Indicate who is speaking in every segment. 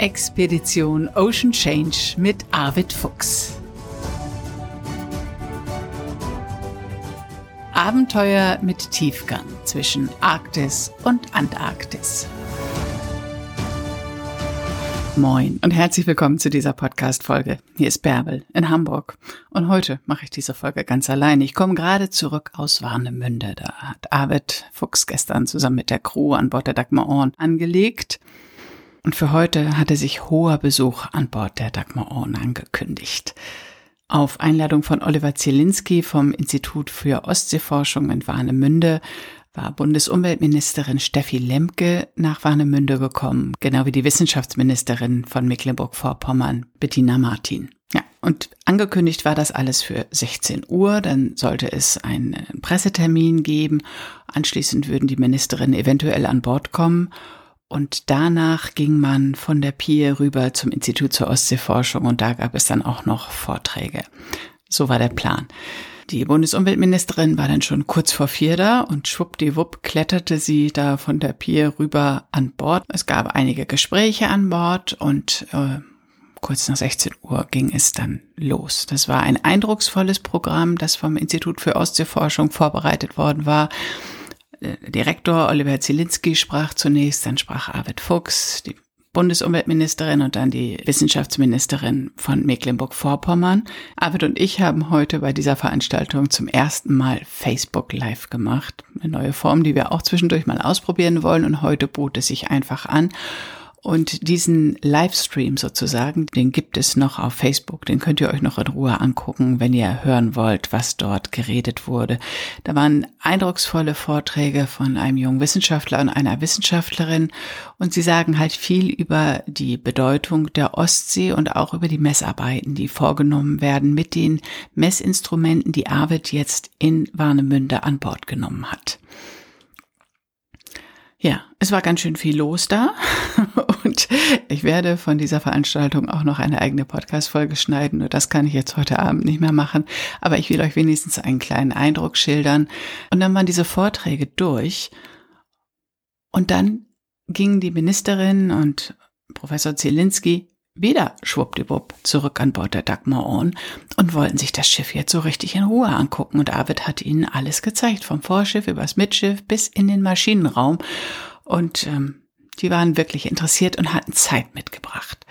Speaker 1: Expedition Ocean Change mit Arvid Fuchs. Abenteuer mit Tiefgang zwischen Arktis und Antarktis. Moin und herzlich willkommen zu dieser Podcast-Folge. Hier ist Bärbel in Hamburg. Und heute mache ich diese Folge ganz allein. Ich komme gerade zurück aus Warnemünde. Da hat Arvid Fuchs gestern zusammen mit der Crew an Bord der Dagmar Orn angelegt. Und für heute hatte sich hoher Besuch an Bord der Dagmar Orn angekündigt. Auf Einladung von Oliver Zielinski vom Institut für Ostseeforschung in Warnemünde war Bundesumweltministerin Steffi Lemke nach Warnemünde gekommen, genau wie die Wissenschaftsministerin von Mecklenburg-Vorpommern, Bettina Martin. Ja, und angekündigt war das alles für 16 Uhr, dann sollte es einen Pressetermin geben, anschließend würden die Ministerinnen eventuell an Bord kommen und danach ging man von der Pier rüber zum Institut zur Ostseeforschung und da gab es dann auch noch Vorträge. So war der Plan. Die Bundesumweltministerin war dann schon kurz vor vier da und schwuppdiwupp kletterte sie da von der Pier rüber an Bord. Es gab einige Gespräche an Bord und äh, kurz nach 16 Uhr ging es dann los. Das war ein eindrucksvolles Programm, das vom Institut für Ostseeforschung vorbereitet worden war. Direktor Oliver Zielinski sprach zunächst, dann sprach Arvid Fuchs, die Bundesumweltministerin und dann die Wissenschaftsministerin von Mecklenburg-Vorpommern. Arvid und ich haben heute bei dieser Veranstaltung zum ersten Mal Facebook Live gemacht. Eine neue Form, die wir auch zwischendurch mal ausprobieren wollen und heute bot es sich einfach an. Und diesen Livestream sozusagen, den gibt es noch auf Facebook. Den könnt ihr euch noch in Ruhe angucken, wenn ihr hören wollt, was dort geredet wurde. Da waren eindrucksvolle Vorträge von einem jungen Wissenschaftler und einer Wissenschaftlerin. Und sie sagen halt viel über die Bedeutung der Ostsee und auch über die Messarbeiten, die vorgenommen werden mit den Messinstrumenten, die Arvid jetzt in Warnemünde an Bord genommen hat. Ja, es war ganz schön viel los da und ich werde von dieser Veranstaltung auch noch eine eigene Podcast-Folge schneiden. Nur das kann ich jetzt heute Abend nicht mehr machen, aber ich will euch wenigstens einen kleinen Eindruck schildern. Und dann waren diese Vorträge durch und dann gingen die Ministerin und Professor Zielinski wieder schwuppdiwupp zurück an Bord der Dagmar Orn und wollten sich das Schiff jetzt so richtig in Ruhe angucken. Und Arvid hat ihnen alles gezeigt, vom Vorschiff übers Mitschiff bis in den Maschinenraum. Und ähm, die waren wirklich interessiert und hatten Zeit mitgebracht.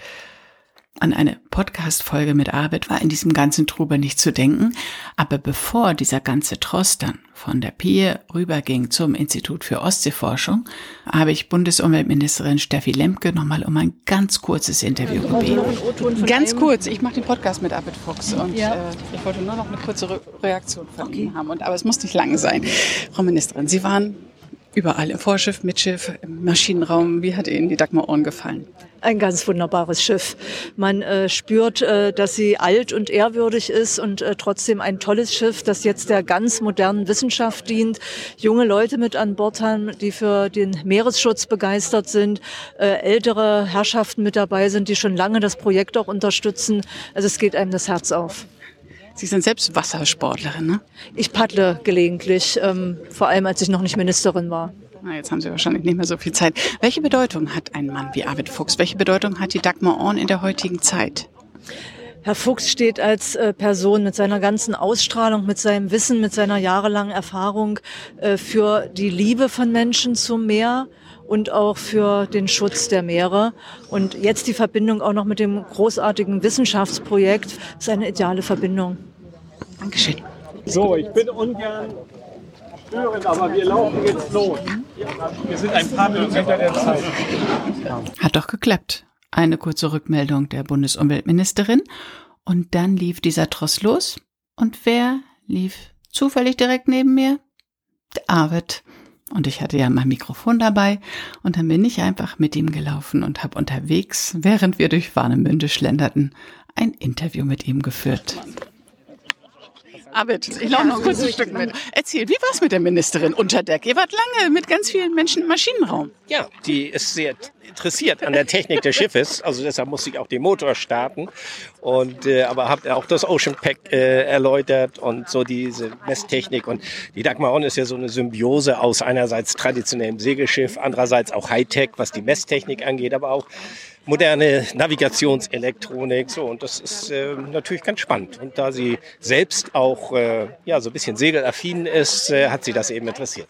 Speaker 1: An eine Podcast-Folge mit Arvid war in diesem ganzen Trubel nicht zu denken, aber bevor dieser ganze Tross dann von der Pier rüberging zum Institut für Ostseeforschung, habe ich Bundesumweltministerin Steffi Lemke nochmal um ein ganz kurzes Interview gebeten. Ganz kurz, ich mache den Podcast mit Arvid Fuchs und ja. äh, ich wollte nur noch eine kurze Re Reaktion von okay. Ihnen haben, und, aber es muss nicht lange sein. Frau Ministerin, Sie waren Überall, im Vorschiff, Mitschiff, im Maschinenraum. Wie hat Ihnen die Dagmar Ohren gefallen?
Speaker 2: Ein ganz wunderbares Schiff. Man äh, spürt, äh, dass sie alt und ehrwürdig ist und äh, trotzdem ein tolles Schiff, das jetzt der ganz modernen Wissenschaft dient. Junge Leute mit an Bord haben, die für den Meeresschutz begeistert sind. Äh, ältere Herrschaften mit dabei sind, die schon lange das Projekt auch unterstützen. Also es geht einem das Herz auf.
Speaker 1: Sie sind selbst Wassersportlerin, ne?
Speaker 2: Ich paddle gelegentlich, ähm, vor allem als ich noch nicht Ministerin war.
Speaker 1: Na, jetzt haben Sie wahrscheinlich nicht mehr so viel Zeit. Welche Bedeutung hat ein Mann wie Arvid Fuchs? Welche Bedeutung hat die Dagmar Orn in der heutigen Zeit?
Speaker 2: Herr Fuchs steht als äh, Person mit seiner ganzen Ausstrahlung, mit seinem Wissen, mit seiner jahrelangen Erfahrung äh, für die Liebe von Menschen zum Meer und auch für den Schutz der Meere. Und jetzt die Verbindung auch noch mit dem großartigen Wissenschaftsprojekt ist eine ideale Verbindung.
Speaker 1: Dankeschön.
Speaker 3: So, ich bin ungern störend, aber wir laufen jetzt los. Wir sind ein paar Minuten hinter der Zeit.
Speaker 1: Hat doch geklappt. Eine kurze Rückmeldung der Bundesumweltministerin. Und dann lief dieser Tross los. Und wer lief zufällig direkt neben mir? Der Arvid. Und ich hatte ja mein Mikrofon dabei und dann bin ich einfach mit ihm gelaufen und habe unterwegs, während wir durch Warnemünde schlenderten, ein Interview mit ihm geführt. Arvid, ich laufe noch ein Stück mit. Erzähl, wie war es mit der Ministerin unter Deck? Ihr wart lange mit ganz vielen Menschen im Maschinenraum.
Speaker 4: Ja, die ist sehr interessiert an der Technik des Schiffes, also deshalb musste ich auch den Motor starten. Und äh, aber habt auch das Ocean Pack äh, erläutert und so diese Messtechnik und die Dagmar On ist ja so eine Symbiose aus einerseits traditionellem Segelschiff, andererseits auch Hightech, was die Messtechnik angeht, aber auch moderne Navigationselektronik. So, und das ist äh, natürlich ganz spannend. Und da sie selbst auch äh, ja, so ein bisschen segelaffin ist, äh, hat sie das eben interessiert.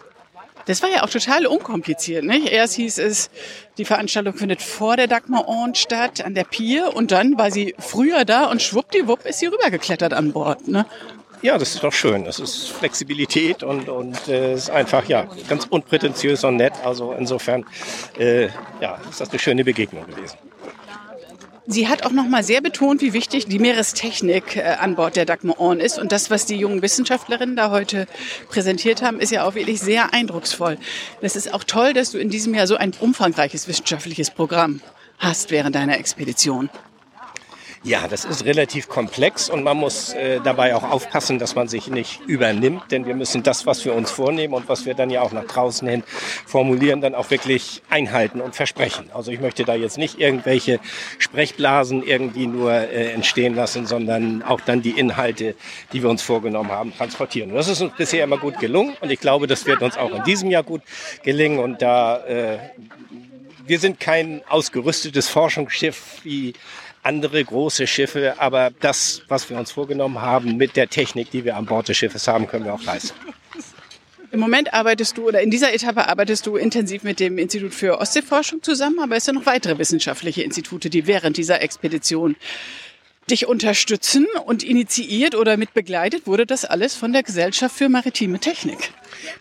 Speaker 1: Das war ja auch total unkompliziert. Nicht? Erst hieß es, die Veranstaltung findet vor der Dagmar Orn statt, an der Pier. Und dann war sie früher da und schwuppdiwupp ist sie rübergeklettert an Bord. Ne?
Speaker 4: Ja, das ist doch schön. Das ist Flexibilität und, und äh, ist einfach ja ganz unprätentiös und nett. Also insofern äh, ja, ist das eine schöne Begegnung gewesen.
Speaker 1: Sie hat auch noch mal sehr betont, wie wichtig die Meerestechnik äh, an Bord der Dagmar On ist. Und das, was die jungen Wissenschaftlerinnen da heute präsentiert haben, ist ja auch wirklich sehr eindrucksvoll. Das ist auch toll, dass du in diesem Jahr so ein umfangreiches wissenschaftliches Programm hast während deiner Expedition.
Speaker 4: Ja, das ist relativ komplex und man muss äh, dabei auch aufpassen, dass man sich nicht übernimmt, denn wir müssen das, was wir uns vornehmen und was wir dann ja auch nach draußen hin formulieren, dann auch wirklich einhalten und versprechen. Also ich möchte da jetzt nicht irgendwelche Sprechblasen irgendwie nur äh, entstehen lassen, sondern auch dann die Inhalte, die wir uns vorgenommen haben, transportieren. Und das ist uns bisher immer gut gelungen und ich glaube, das wird uns auch in diesem Jahr gut gelingen und da äh, wir sind kein ausgerüstetes Forschungsschiff wie andere große Schiffe, aber das, was wir uns vorgenommen haben mit der Technik, die wir an Bord des Schiffes haben, können wir auch leisten.
Speaker 1: Im Moment arbeitest du oder in dieser Etappe arbeitest du intensiv mit dem Institut für Ostseeforschung zusammen, aber es sind noch weitere wissenschaftliche Institute, die während dieser Expedition dich unterstützen und initiiert oder mit begleitet wurde das alles von der Gesellschaft für maritime Technik.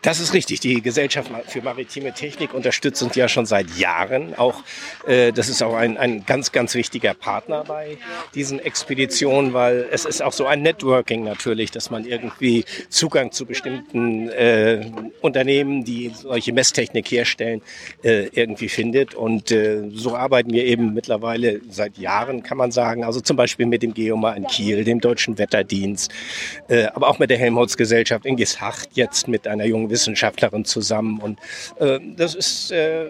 Speaker 4: Das ist richtig. Die Gesellschaft für maritime Technik unterstützt uns ja schon seit Jahren. Auch äh, das ist auch ein, ein ganz, ganz wichtiger Partner bei diesen Expeditionen, weil es ist auch so ein Networking natürlich, dass man irgendwie Zugang zu bestimmten äh, Unternehmen, die solche Messtechnik herstellen, äh, irgendwie findet. Und äh, so arbeiten wir eben mittlerweile seit Jahren, kann man sagen. Also zum Beispiel mit dem Geomar in Kiel, dem Deutschen Wetterdienst, äh, aber auch mit der Helmholtz-Gesellschaft in Gesacht, jetzt mit einer jungen Wissenschaftlerin zusammen. Und äh, das ist äh,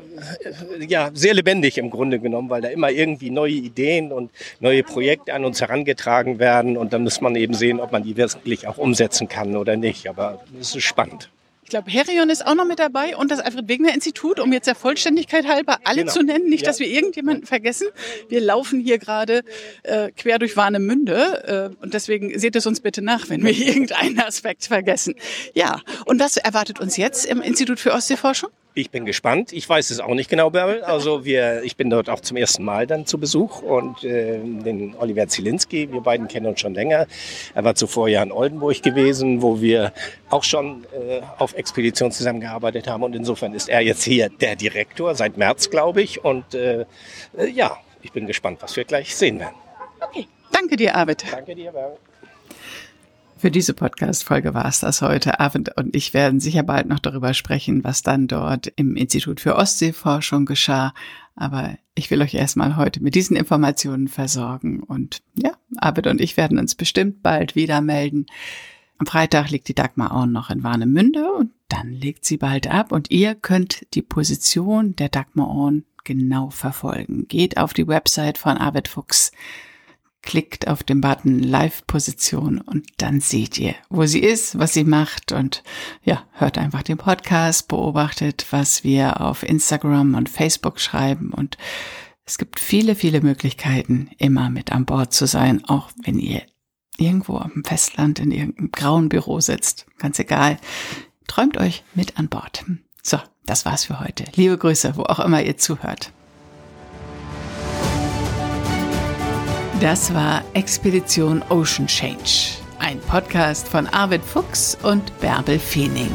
Speaker 4: ja sehr lebendig im Grunde genommen, weil da immer irgendwie neue Ideen und neue Projekte an uns herangetragen werden. Und dann muss man eben sehen, ob man die wirklich auch umsetzen kann oder nicht. Aber es ist spannend.
Speaker 1: Ich glaube, Herion ist auch noch mit dabei und das Alfred-Wegener-Institut, um jetzt der Vollständigkeit halber alle genau. zu nennen, nicht, ja. dass wir irgendjemanden vergessen. Wir laufen hier gerade äh, quer durch Warnemünde äh, und deswegen seht es uns bitte nach, wenn wir irgendeinen Aspekt vergessen. Ja, und was erwartet uns jetzt im Institut für Ostseeforschung?
Speaker 4: Ich bin gespannt. Ich weiß es auch nicht genau, Bärbel. Also wir, ich bin dort auch zum ersten Mal dann zu Besuch und äh, den Oliver Zielinski, wir beiden kennen uns schon länger. Er war zuvor ja in Oldenburg gewesen, wo wir auch schon äh, auf Expedition zusammengearbeitet haben und insofern ist er jetzt hier der Direktor seit März, glaube ich. Und äh, äh, ja, ich bin gespannt, was wir gleich sehen werden.
Speaker 1: Okay, danke dir, Arvid.
Speaker 4: Danke dir, Bärbel.
Speaker 1: Für diese Podcast-Folge war es das heute. Abend und ich werden sicher bald noch darüber sprechen, was dann dort im Institut für Ostseeforschung geschah. Aber ich will euch erstmal heute mit diesen Informationen versorgen. Und ja, Abend und ich werden uns bestimmt bald wieder melden. Am Freitag liegt die Dagmar auch noch in Warnemünde und dann legt sie bald ab. Und ihr könnt die Position der Dagmar Orn genau verfolgen. Geht auf die Website von Arvid Fuchs klickt auf den Button Live-Position und dann seht ihr, wo sie ist, was sie macht. Und ja, hört einfach den Podcast, beobachtet, was wir auf Instagram und Facebook schreiben. Und es gibt viele, viele Möglichkeiten, immer mit an Bord zu sein, auch wenn ihr irgendwo am Festland in irgendeinem grauen Büro sitzt. Ganz egal. Träumt euch mit an Bord. So, das war's für heute. Liebe Grüße, wo auch immer ihr zuhört. Das war Expedition Ocean Change, ein Podcast von Arvid Fuchs und Bärbel Feening.